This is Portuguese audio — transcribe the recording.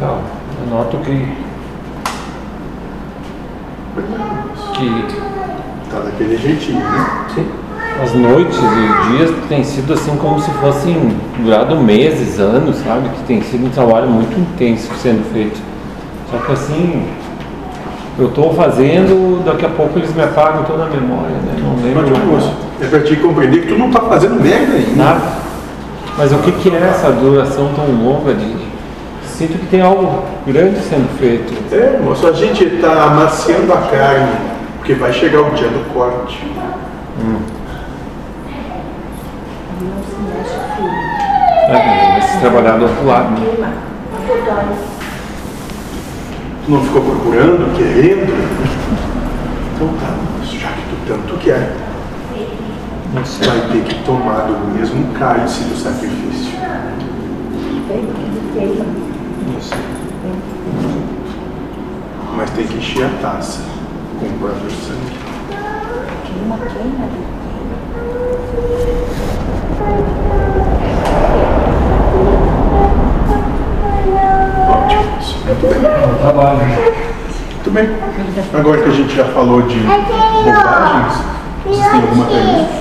Legal. Eu noto que, que Tá daquele jeitinho, né? as noites e dias têm sido assim como se fossem durado meses, anos, sabe? Que tem sido um trabalho muito intenso sendo feito. Só que assim, eu estou fazendo, daqui a pouco eles me apagam toda a memória, né? Não lembro Mas, mais moço, nada. é pra te compreender que tu não tá fazendo merda ainda. Nada. Mas o que, que é essa duração tão longa de. Sinto que tem algo grande sendo feito. É, moço, a gente tá amaciando a carne, porque vai chegar o dia do corte. Né? Vai se trabalhar do outro lado. Né? Tu não ficou procurando, querendo? Então tá, moço, já que tu tanto quer, Não vai ter que tomar do mesmo cálice do sacrifício. Não sei. Mas tem que encher a taça com o próprio sangue. Ótimo, moço. Muito bem. Trabalho. Muito bem. Agora que a gente já falou de bobagens, vocês têm alguma pergunta?